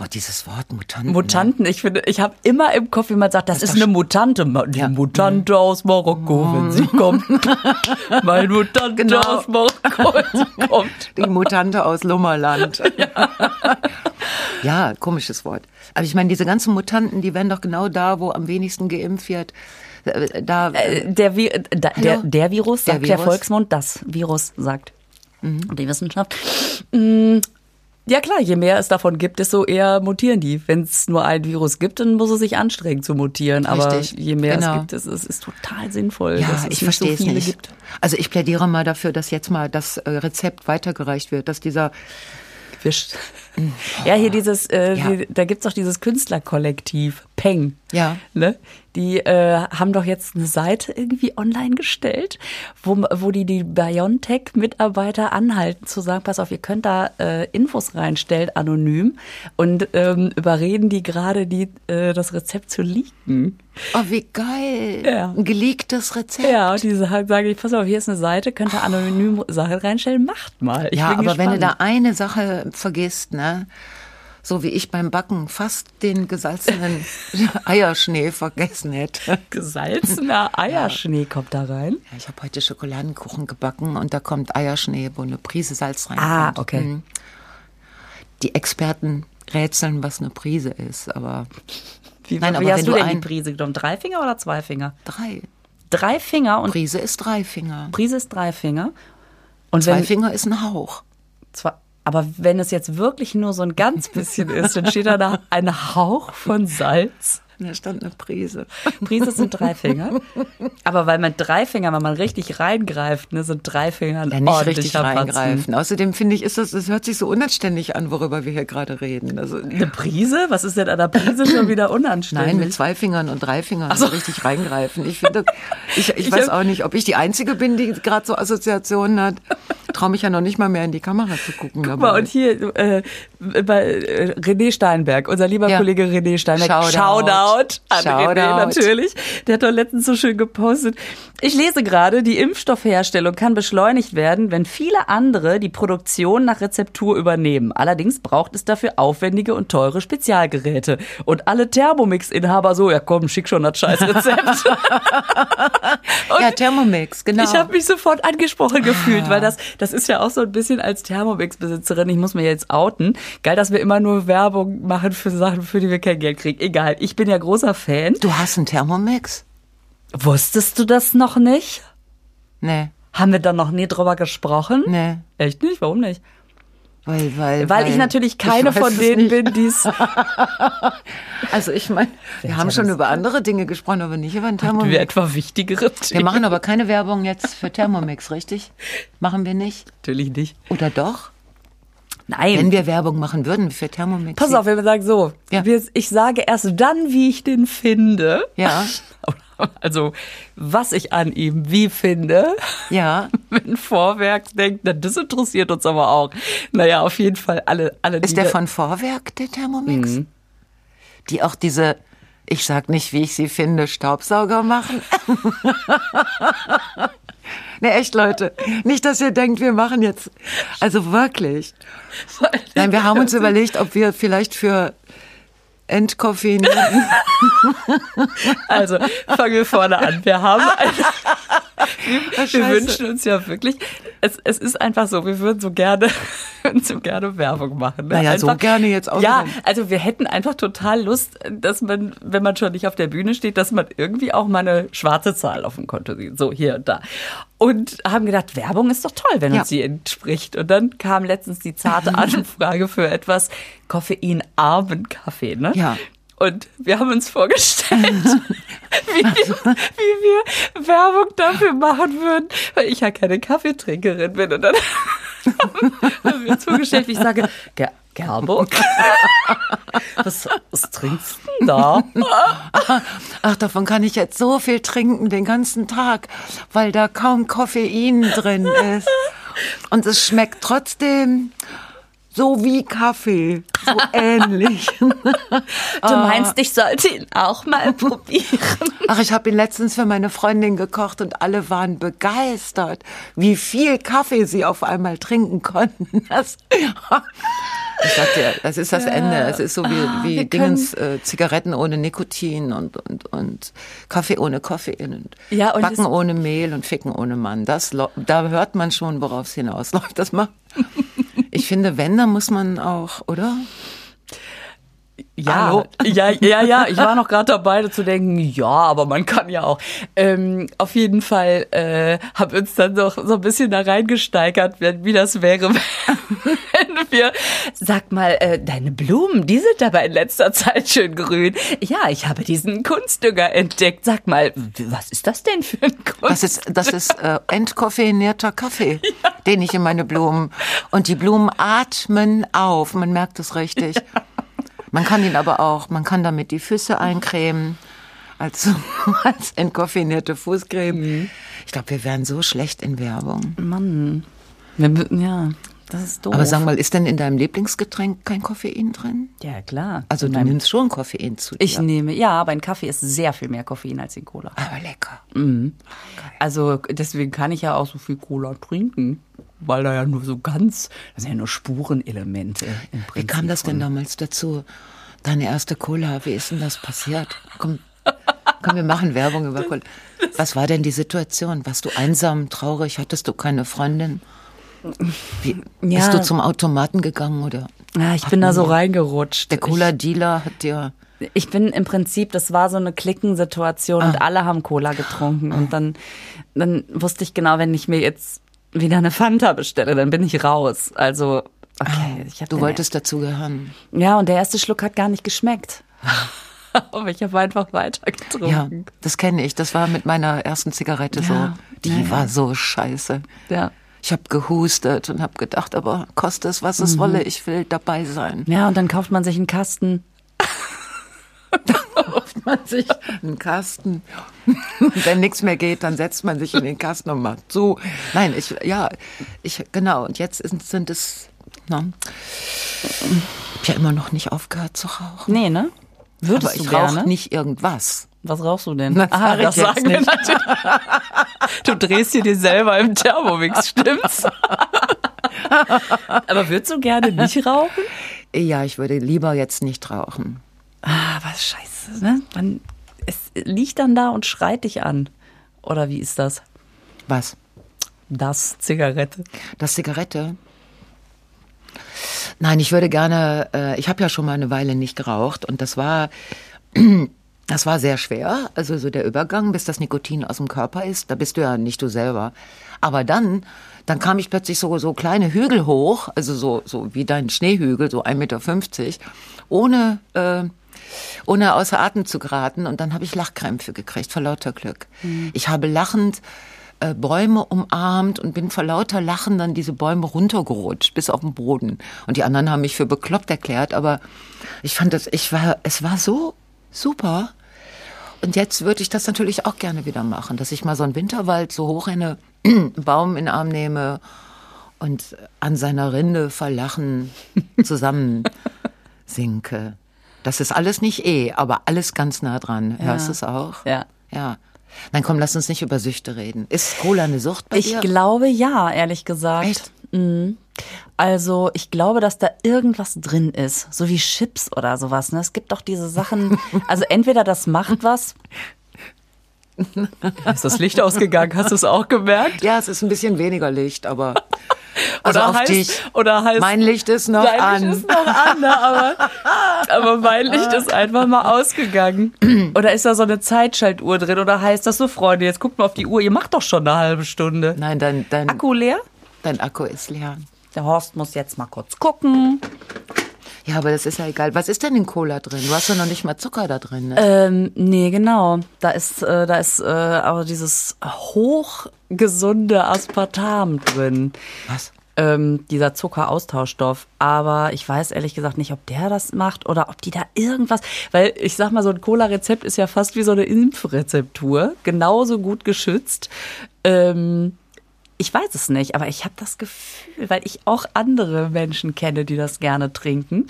Boah, dieses Wort Mutanten. Mutanten, ich finde, ich habe immer im Kopf, wie man sagt, das, ist eine Mutante. Die Ja. Mhm. Mutante aus Marokko, wenn sie kommt. [laughs] Mein Mutante Genau. aus Marokko, wenn sie [laughs] kommt. Die Mutante aus Lummerland. [laughs] Ja. komisches Wort. Aber ich meine, diese ganzen Mutanten, die werden doch genau da, wo am wenigsten geimpft wird. Äh, Da, Äh, Der, Vi äh, da, der, der Virus Der sagt der, Virus? Volksmund, das Virus sagt die Wissenschaft. Ja klar, je mehr es davon gibt, desto eher mutieren die. Wenn es nur ein Virus gibt, dann muss es sich anstrengen zu mutieren. Aber Richtig, je mehr genau. es gibt, es ist, ist total sinnvoll, ja, dass es ich nicht so verstehe es nicht. gibt. Also ich plädiere mal dafür, dass jetzt mal das äh, Rezept weitergereicht wird, dass dieser Wir sch- [laughs] Ja, hier dieses, äh, Ja. die, da gibt's doch dieses Künstlerkollektiv, Peng. Ja. Ne? Die äh, haben doch jetzt eine Seite irgendwie online gestellt, wo, wo die die BioNTech-Mitarbeiter anhalten zu sagen, pass auf, ihr könnt da äh, Infos reinstellen, anonym, und ähm, überreden die gerade, die äh, das Rezept zu leaken. Oh, wie geil. Ja. Ein geleaktes Rezept. Ja, und die sagen, sage ich, pass auf, hier ist eine Seite, könnt ihr anonym Sachen reinstellen, macht mal. Ich ja, aber wenn du gespannt. da eine Sache vergisst, ne? So wie ich beim Backen fast den gesalzenen [laughs] Eierschnee vergessen hätte. Gesalzener Eierschnee kommt da rein. Ja, ich habe heute Schokoladenkuchen gebacken und da kommt Eierschnee, wo eine Prise Salz reinkommt. Ah, okay. Mhm. Die Experten rätseln, was eine Prise ist, aber Wie, Nein, wie aber hast du denn die Prise genommen? Drei Finger oder zwei Finger? drei. Drei Finger und Prise ist drei Finger. Prise ist drei Finger. Und Zwei wenn, Finger ist ein Hauch. Zwei, aber wenn es jetzt wirklich nur so ein ganz [laughs] bisschen ist, dann steht da da ein Hauch von Salz. Da stand eine Prise. Prise sind drei Finger. Aber weil man drei Finger, wenn man richtig reingreift, ne, sind drei Finger Ja, nicht richtig reingreifen. Außerdem finde ich, ist das, das hört sich so unanständig an, worüber wir hier gerade reden. Also, Eine Prise? Was ist denn an der Prise schon wieder unanständig? Nein, mit zwei Fingern und drei Fingern so. richtig reingreifen. Ich finde, ich, [laughs] ich, Ich weiß auch nicht, ob ich die Einzige bin, die gerade so Assoziationen hat. Traue mich ja noch nicht mal mehr in die Kamera zu gucken. Guck mal, und hier äh, bei äh, René Steinberg, unser lieber Ja. Kollege René Steinberg. Shoutout. Shoutout an Shoutout. René natürlich. Der hat doch letztens so schön gepostet. Ich lese gerade, die Impfstoffherstellung kann beschleunigt werden, wenn viele andere die Produktion nach Rezeptur übernehmen. Allerdings braucht es dafür aufwendige und teure Spezialgeräte. Und alle Thermomix-Inhaber so, ja komm, schick schon das scheiß Rezept. [laughs] ja, Thermomix, genau. Ich habe mich sofort angesprochen gefühlt, weil das, das ist ja auch so ein bisschen als Thermomix-Besitzerin, ich muss mir jetzt outen. Geil, dass wir immer nur Werbung machen für Sachen, für die wir kein Geld kriegen. Egal, ich bin ja großer Fan. du hast einen Thermomix? Wusstest du das noch nicht? Nee, Haben wir da noch nie drüber gesprochen? nee. Echt nicht? Warum nicht? Weil, weil, Weil ich natürlich keine ich von denen nicht. bin, die es. [laughs] Also ich meine, wir haben schon über andere Dinge gesprochen, aber nicht über Wir Thermomix. etwa wichtigere Wir Themen. machen aber keine Werbung jetzt für Thermomix, richtig? Machen wir nicht? Natürlich nicht. Oder doch? Nein. Wenn wir Werbung machen würden für Thermomix. Pass auf, wenn wir sagen so, Ja. wir, ich sage erst dann, wie ich den finde. Ja, [laughs] [laughs] Also, was ich an ihm wie finde. ja. [laughs] Wenn Vorwerk denkt, na, das interessiert uns aber auch. Naja, auf jeden Fall alle, alle Ist der von Vorwerk, der Thermomix? Mhm. Die auch diese, ich sag nicht, wie ich sie finde, Staubsauger machen? [laughs] ne, echt, Leute. Nicht, dass ihr denkt, wir machen jetzt, also wirklich. Nein, wir haben uns überlegt, ob wir vielleicht für entkoffeinierten [laughs] Also, fangen wir vorne an. Wir haben [laughs] ein, wir, wünschen uns ja wirklich, es, es ist einfach so, wir würden so gerne, [laughs] so gerne Werbung machen. Ne? Naja, so einfach, gerne jetzt auch Ja, also wir hätten einfach total Lust, dass man, wenn man schon nicht auf der Bühne steht, dass man irgendwie auch mal eine schwarze Zahl auf dem Konto sieht. So hier und da. Und haben gedacht, Werbung ist doch toll, wenn Ja. uns die entspricht. Und dann kam letztens die zarte [laughs] Anfrage für etwas koffeinarmen Kaffee, ne? Ja. Und wir haben uns vorgestellt, [laughs] wie, wir, wie wir Werbung dafür machen würden, weil ich ja keine Kaffeetrinkerin bin. Und dann [laughs] haben wir uns vorgestellt, wie ich sage, Ger Gerburg, [laughs] was, was trinkst du denn da? Ach, davon kann ich jetzt so viel trinken den ganzen Tag, weil da kaum Koffein drin ist. Und es schmeckt trotzdem so wie Kaffee, so [laughs] ähnlich. Du meinst, ich sollte ihn auch mal [laughs] probieren? Ach, ich habe ihn letztens für meine Freundin gekocht und alle waren begeistert, wie viel Kaffee sie auf einmal trinken konnten. [laughs] Das, ich sag dir, das ist das Ende. Es ist so wie, Ah, wie Dingens äh, Zigaretten ohne Nikotin und, und, und Kaffee ohne Koffein und, Ja, und Backen ohne Mehl und Ficken ohne Mann. Das, da hört man schon, worauf es hinausläuft. Das macht. Ich finde, wenn, dann muss man auch, oder? Ja, Hallo? ja, ja, ja. Ich war noch gerade dabei zu denken, ja, aber man kann ja auch. Ähm, auf jeden Fall äh, haben uns dann noch so ein bisschen da reingesteigert, wie wie das wäre, [laughs] wenn wir. Sag mal, äh, deine Blumen, die sind aber in letzter Zeit schön grün. Ja, ich habe diesen Kunstdünger entdeckt. Sag mal, was ist das denn für ein Kunstdünger? Das ist, das ist äh, entkoffeinierter Kaffee, [laughs] den ich in meine Blumen. Und die Blumen atmen auf, man merkt es richtig. Man kann ihn aber auch, man kann damit die Füße eincremen, als, [laughs] als entkoffeinierte Fußcreme. Ich glaube, wir wären so schlecht in Werbung. Mann. Wir- Ja, das ist doof. Aber sag mal, ist denn in deinem Lieblingsgetränk kein Koffein drin? ja, klar. Also In du nimmst schon Koffein zu dir. Ich nehme, ja, aber in Kaffee ist sehr viel mehr Koffein als in Cola. aber lecker. Also deswegen kann ich ja auch so viel Cola trinken, weil da ja nur so ganz, das sind ja nur Spurenelemente im Prinzip. Wie kam das denn damals dazu? Deine erste Cola, wie ist denn das passiert? Komm, komm, wir machen Werbung über Cola. Was war denn die Situation? Warst du einsam, traurig? Hattest du keine Freundin? Wie, Ja. Bist du zum Automaten gegangen oder? Ja, ich bin da so reingerutscht. Der Cola-Dealer hat dir. Ich, ich bin im Prinzip, das war so eine Klickensituation Ah. und alle haben Cola getrunken. Und dann, dann wusste ich genau, wenn ich mir jetzt wieder eine Fanta bestelle, dann bin ich raus. Also, okay. Ich hab Du wolltest dazugehören. Ja, und der erste Schluck hat gar nicht geschmeckt. [laughs] Aber ich habe einfach weiter Ja, getrunken. das kenne ich. Das war mit meiner ersten Zigarette Ja. so. Die Ja, ja. war so scheiße. Ja. Ich habe gehustet und habe gedacht, aber koste es, was es wolle, ich will dabei sein. Ja, und dann kauft man sich einen Kasten. Kauft man sich einen Kasten. Wenn nichts mehr geht, dann setzt man sich in den Kasten und macht zu. Nein, ich, ja, ich, genau. Und jetzt sind, es, na, ich habe ja immer noch nicht aufgehört zu rauchen. Nee, ne? Würdest Aber ich du gerne? rauche nicht irgendwas. Was rauchst du denn? Das Ah, sag ich das sagen wir nicht. natürlich. Du drehst dir dir selber im Thermomix, stimmt's? [laughs] Aber würdest du gerne nicht rauchen? Ja, ich würde lieber jetzt nicht rauchen. Ah, was scheiße, ne? Man, es liegt dann da und schreit dich an. Oder wie ist das? Was? Das Zigarette. Das Zigarette? Nein, ich würde gerne, äh, ich habe ja schon mal eine Weile nicht geraucht und das war, [clears throat] das war sehr schwer. Also so der Übergang, bis das Nikotin aus dem Körper ist, da bist du ja nicht du selber. Aber dann, dann kam ich plötzlich so, so kleine Hügel hoch, also so, so wie dein Schneehügel, so 1,50 Meter, ohne, äh, ohne außer Atem zu geraten. Und dann habe ich Lachkrämpfe gekriegt, vor lauter Glück. Ich habe lachend äh, Bäume umarmt und bin vor lauter Lachen dann diese Bäume runtergerutscht bis auf den Boden. Und die anderen haben mich für bekloppt erklärt, aber ich fand das, ich war, es war so super. Und jetzt würde ich das natürlich auch gerne wieder machen, dass ich mal so einen Winterwald so hoch einen [clears throat] Baum in den Arm nehme und an seiner Rinde vor Lachen [laughs] zusammen sinke. Das ist alles nicht eh, aber alles ganz nah dran. Hörst du es auch? Ja. Ja. Nein, komm, lass uns nicht über Süchte reden. Ist Cola eine Sucht bei Ich dir? glaube ja, ehrlich gesagt. Echt? Mhm. Also ich glaube, dass da irgendwas drin ist, so wie Chips oder sowas. Ne? Es gibt doch diese Sachen, [laughs] also entweder das macht was. Ist das Licht ausgegangen? Hast du es auch gemerkt? Ja, es ist ein bisschen weniger Licht, aber [laughs] also auf heißt, dich. Oder heißt, Mein Licht ist noch Dein an. Licht ist noch an, ne? aber, [laughs] aber mein Licht ist einfach mal ausgegangen. [clears throat] Oder ist da so eine Zeitschaltuhr drin? Oder heißt das so, Freunde, jetzt guckt mal auf die Uhr, ihr macht doch schon eine halbe Stunde. Nein, dein, dein, Akku leer? dein Akku ist leer. Der Horst muss jetzt mal kurz gucken. Ja, aber das ist ja egal. Was ist denn in Cola drin? Du hast ja noch nicht mal Zucker da drin. Ne? Ähm, nee, genau. Da ist, äh, da ist äh, aber dieses hochgesunde Aspartam drin. Was? ähm, dieser Zuckeraustauschstoff. Aber ich weiß ehrlich gesagt nicht, ob der das macht oder ob die da irgendwas. Weil ich sag mal, so ein Cola-Rezept ist ja fast wie so eine Impfrezeptur. Genauso gut geschützt. Ähm, ich weiß es nicht, aber ich habe das Gefühl, weil ich auch andere Menschen kenne, die das gerne trinken.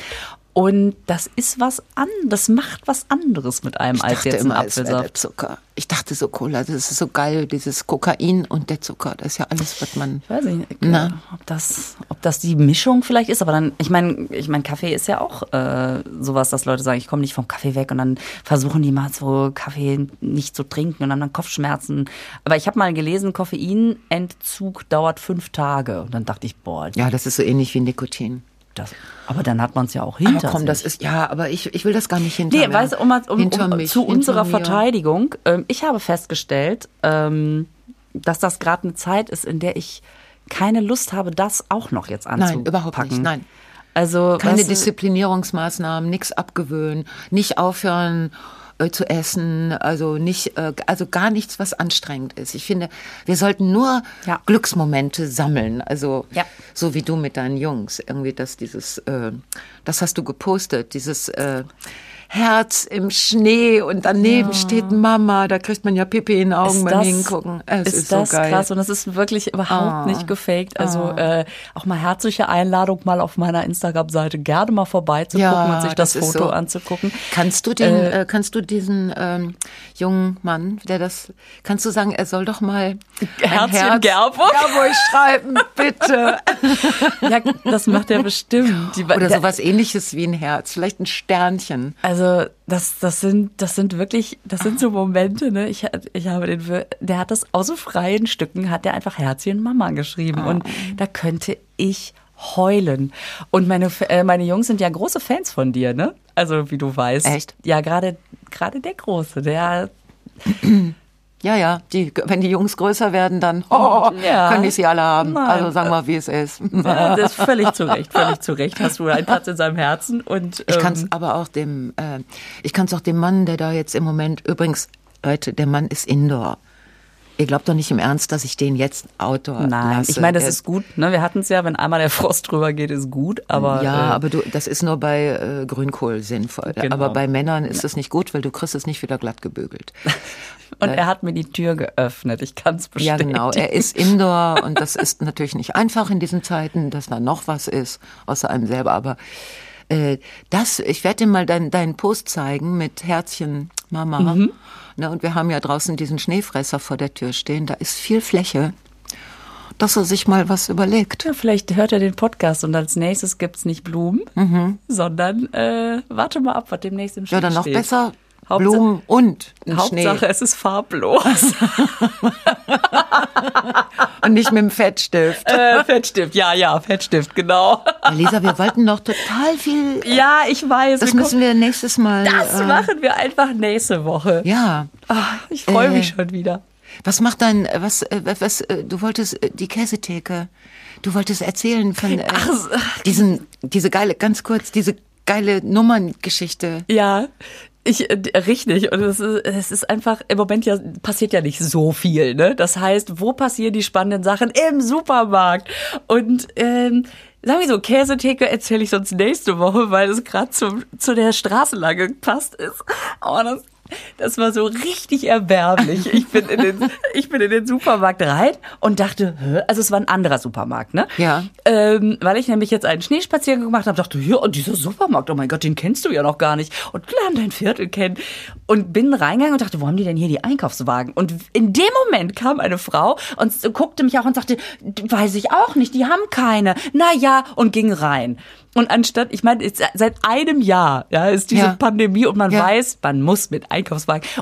Und das ist was an, das macht was anderes mit einem Ich als jetzt ein immer, es der Apfelsaft. Zucker. Ich dachte so Cola, das ist so geil, dieses Kokain und der Zucker, das ist ja alles, was man. Ich weiß nicht, Na. ob das, ob das die Mischung vielleicht ist, aber dann, ich meine, ich mein, Kaffee ist ja auch äh, sowas, dass Leute sagen, ich komme nicht vom Kaffee weg und dann versuchen die mal so Kaffee nicht zu trinken und dann, dann Kopfschmerzen. Aber ich habe mal gelesen, Koffeinentzug dauert fünf Tage. Und dann dachte ich, boah, Ja, das ist so ähnlich wie Nikotin. Das, aber dann hat man es ja auch hinter Aber komm, sich. das ist, ja, aber ich, ich will das gar nicht hinter Nee, mir. weißt du, um, um, um, mich, zu unserer mir. Verteidigung, ähm, ich habe festgestellt, ähm, dass das gerade eine Zeit ist, in der ich keine Lust habe, das auch noch jetzt anzupacken. Nein, überhaupt nicht, nein. Also Keine weißt du, Disziplinierungsmaßnahmen, nichts abgewöhnen, nicht aufhören äh, zu essen, also nicht, äh, also gar nichts, was anstrengend ist. Ich finde, wir sollten nur Ja. Glücksmomente sammeln. Also Ja. so wie du mit deinen Jungs, irgendwie das dieses, äh, das hast du gepostet, dieses äh, Herz im Schnee und daneben steht Mama, da kriegt man ja Pipi in den Augen ist beim das, Hingucken. Es ist, ist, das so geil. krass und es ist wirklich überhaupt Ah. nicht gefaked. Also äh, auch mal herzliche Einladung, mal auf meiner Instagram-Seite gerne mal vorbeizugucken Ja, und sich das, das Foto so. anzugucken. Kannst du den, Äh, äh, kannst du diesen ähm, jungen Mann, der das, kannst du sagen, er soll doch mal Herzchen Herz Gerburg? Gerburg schreiben, bitte. [laughs] Ja, das macht er bestimmt. Die, Oder der- sowas ähnliches wie ein Herz, vielleicht ein Sternchen. Also das, das sind, das sind wirklich, das sind so Momente. Ne? Ich, ich habe den, der hat das aus so freien Stücken, hat der einfach Herzchen Mama geschrieben und da könnte ich heulen. Und meine, äh, meine Jungs sind ja große Fans von dir, ne? Also wie du weißt. Echt? Ja, gerade, gerade der Große, der [clears throat] Ja, ja, die, wenn die Jungs größer werden, dann oh, [laughs] Ja. können die sie alle haben. Nein. Also sagen wir, wie es ist. Ja, das ist völlig zu Recht, völlig zu Recht. Hast du einen Platz in seinem Herzen und Ich kann es ähm, aber auch dem, äh, ich kann es auch dem Mann, der da jetzt im Moment, übrigens, Leute, der Mann ist Indoor. Ihr glaubt doch nicht im Ernst, dass ich den jetzt Outdoor Nein, lasse. ich meine, das ist gut. Ne? Wir hatten es ja, wenn einmal der Frost drüber geht, ist gut. Aber ja, äh, aber du, das ist nur bei äh, Grünkohl sinnvoll. Genau. Aber bei Männern ist es nicht gut, weil du kriegst es nicht wieder glatt gebügelt. [laughs] und er hat mir die Tür geöffnet. Ich kann es Ja, bestätigen. genau. Er ist Indoor und das ist natürlich nicht einfach in diesen Zeiten, dass da noch was ist, außer einem selber. Aber äh, das, ich werde dir mal deinen deinen Post zeigen mit Herzchen Mama. Mhm. Ne, und wir haben ja draußen diesen Schneefresser vor der Tür stehen. Da ist viel Fläche, dass er sich mal was überlegt. Ja, vielleicht hört er den Podcast und als nächstes gibt's nicht Blumen, sondern äh, warte mal ab, was demnächst im Schnee Ja, dann noch steht. besser Blumen und ein Hauptsache, Schnee. es ist farblos. [laughs] Und nicht mit dem Fettstift. äh, Fettstift, ja, ja, Fettstift, genau. Lisa, wir wollten noch total viel. ja, ich weiß. Das wir müssen wir nächstes Mal. das äh, machen wir einfach nächste Woche. Ja. Ah, ich freue Äh, mich schon wieder. Was macht dein, was, äh, was, äh, du wolltest äh, die Käsetheke, du wolltest erzählen von äh, Ach diesen, diese geile, ganz kurz, diese geile Nummerngeschichte. Ja, ich, äh, richtig. Und es ist, es ist einfach, im Moment ja, passiert ja nicht so viel, ne? Das heißt, wo passieren die spannenden Sachen? Im Supermarkt. Und, ähm, Sagen wir so, Käsetheke erzähle ich sonst nächste Woche, weil es gerade zu, der Straßenlage gepasst ist. Oh, das, das war so richtig erbärmlich. Ich bin in den, ich bin in den Supermarkt rein und dachte, hä? also es war ein anderer Supermarkt, ne? Ja. Ähm, weil ich nämlich jetzt einen Schneespaziergang gemacht habe, dachte, ja, und dieser Supermarkt, oh mein Gott, den kennst du ja noch gar nicht. Und lern dein Viertel kennen. Und bin reingegangen und dachte, wo haben die denn hier die Einkaufswagen? Und in dem Moment kam eine Frau und guckte mich auch und sagte, weiß ich auch nicht, die haben keine. Na ja, und ging rein. Und anstatt, ich meine, seit einem Jahr ja, ist diese Ja. Pandemie und man Ja. weiß, man muss mit Einkaufswagen.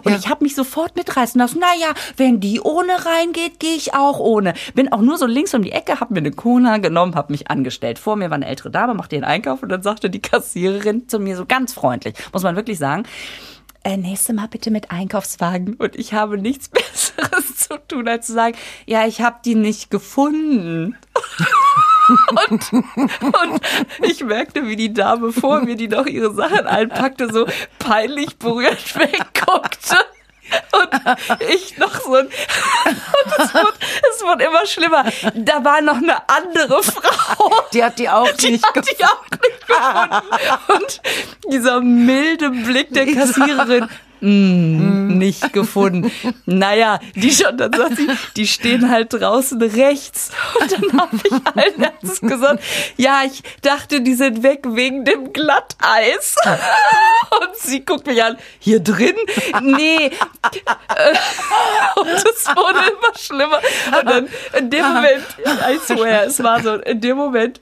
Und Ja. ich habe mich sofort mitreißen lassen. Naja, wenn die ohne reingeht, gehe ich auch ohne. Bin auch nur so links um die Ecke, habe mir eine Cola genommen, habe mich angestellt. Vor mir war eine ältere Dame, machte ihren Einkauf und dann sagte die Kassiererin zu mir so ganz freundlich, muss man wirklich sagen, äh, nächste Mal bitte mit Einkaufswagen. Und ich habe nichts [laughs] Besseres zu tun, als zu sagen, ja, ich habe die nicht gefunden. [laughs] und, und ich merkte, wie die Dame vor mir, die noch ihre Sachen einpackte, so peinlich berührt wegguckte. Und ich noch so ein, und es wurde, es wurde immer schlimmer. Da war noch eine andere Frau. Die hat die auch Die nicht hat die auch nicht gefunden. Und dieser milde Blick der Kassiererin. Mm, nicht gefunden. naja, die schon, dann sagt sie, die stehen halt draußen rechts. Und dann habe ich allen Herzens gesagt, ja, ich dachte, die sind weg wegen dem Glatteis. Und sie guckt mich an, hier drin? Nee. Und es wurde immer schlimmer. Und dann in dem Moment, I swear, es war so, in dem Moment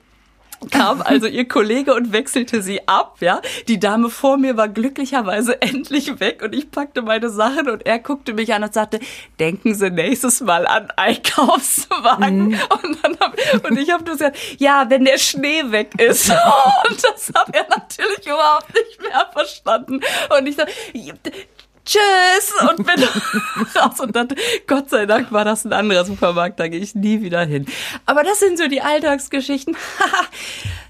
kam also ihr Kollege und wechselte sie ab, ja. Die Dame vor mir war glücklicherweise [laughs] endlich weg und ich packte meine Sachen und er guckte mich an und sagte, denken Sie nächstes Mal an Einkaufswagen. Mhm. [laughs] Und, dann hab, und ich habe nur gesagt, ja, wenn der Schnee weg ist. [laughs] Und das hat er natürlich überhaupt nicht mehr verstanden. Und ich dachte, tschüss und bin [laughs] raus. Und dann, Gott sei Dank, war das ein anderer Supermarkt, da gehe ich nie wieder hin. Aber das sind so die Alltagsgeschichten.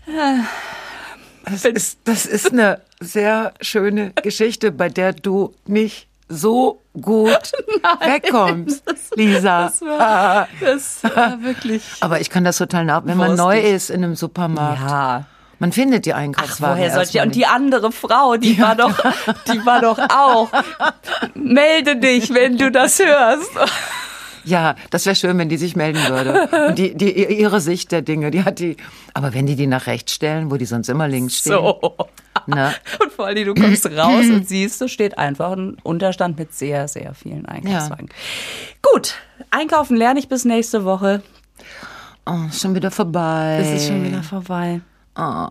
[laughs] das, ist, das ist eine sehr schöne Geschichte, bei der du nicht so gut [laughs] Nein, wegkommst, das, Lisa. Das war, das war wirklich. Aber ich kann das total nach, wenn man neu ist in einem Supermarkt. Ja. Man findet die Einkaufswagen. Ach, woher sollte Und die andere Frau, die ja. war doch, [laughs] die war doch auch. Melde dich, wenn du das hörst. Ja, das wäre schön, wenn die sich melden würde. Und die, die, ihre Sicht der Dinge, die hat die. Aber wenn die die nach rechts stellen, wo die sonst immer links stehen. So. Na? Und vor allem, du kommst raus und [clears throat] siehst, da steht einfach ein Unterstand mit sehr, sehr vielen Einkaufswagen. Ja. Gut, einkaufen lerne ich bis nächste Woche. Oh, schon wieder vorbei. Es ist schon wieder vorbei. Oh.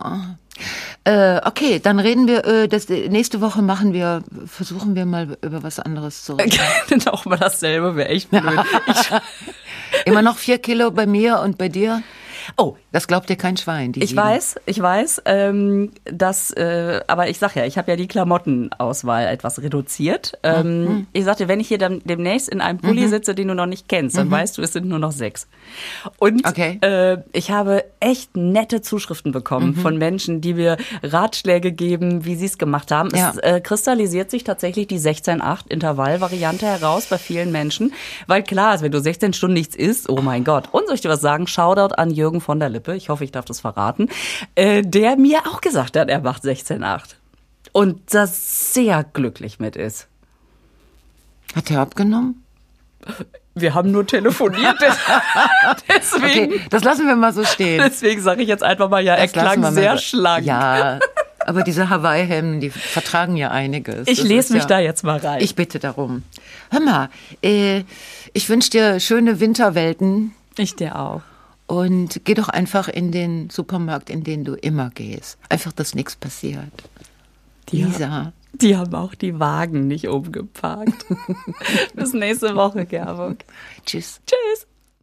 Äh, okay, dann reden wir, äh, das, nächste Woche machen wir, versuchen wir mal über was anderes zu reden. [laughs] Auch mal dasselbe, wäre echt blöd. [laughs] Immer noch vier Kilo bei mir und bei dir? Oh, das glaubt dir kein Schwein. ich sieben. weiß, ich weiß, ähm, dass, äh, aber ich sag ja, ich habe ja die Klamottenauswahl etwas reduziert. Ähm, mhm. Ich sagte, wenn ich hier dann demnächst in einem Pulli mhm. sitze, den du noch nicht kennst, dann mhm. weißt du, es sind nur noch sechs. Und okay. äh, ich habe echt nette Zuschriften bekommen mhm. von Menschen, die mir Ratschläge geben, wie sie es gemacht haben. Ja. Es äh, kristallisiert sich tatsächlich die 16-8 Intervall-Variante heraus bei vielen Menschen, weil klar ist, wenn du 16 Stunden nichts isst, oh mein Gott. Und soll ich dir was sagen? Shoutout an Jürgen von der Lippe, ich hoffe, ich darf das verraten, äh, der mir auch gesagt hat, er macht 16,8. Und da sehr glücklich mit ist. Hat er abgenommen? Wir haben nur telefoniert. [laughs] deswegen, okay, das lassen wir mal so stehen. Deswegen sage ich jetzt einfach mal, ja, er klang sehr schlank. Ja, aber diese Hawaii-Hemden, die vertragen ja einiges. Ich das lese mich ja, da jetzt mal rein. Ich bitte darum. Hör mal, äh, ich wünsche dir schöne Winterwelten. Ich dir auch. Und geh doch einfach in den Supermarkt, in den du immer gehst. Einfach, dass nichts passiert. Die Lisa. Die haben auch die Wagen nicht umgeparkt. [laughs] Bis nächste Woche, Gerburg. Tschüss. Tschüss.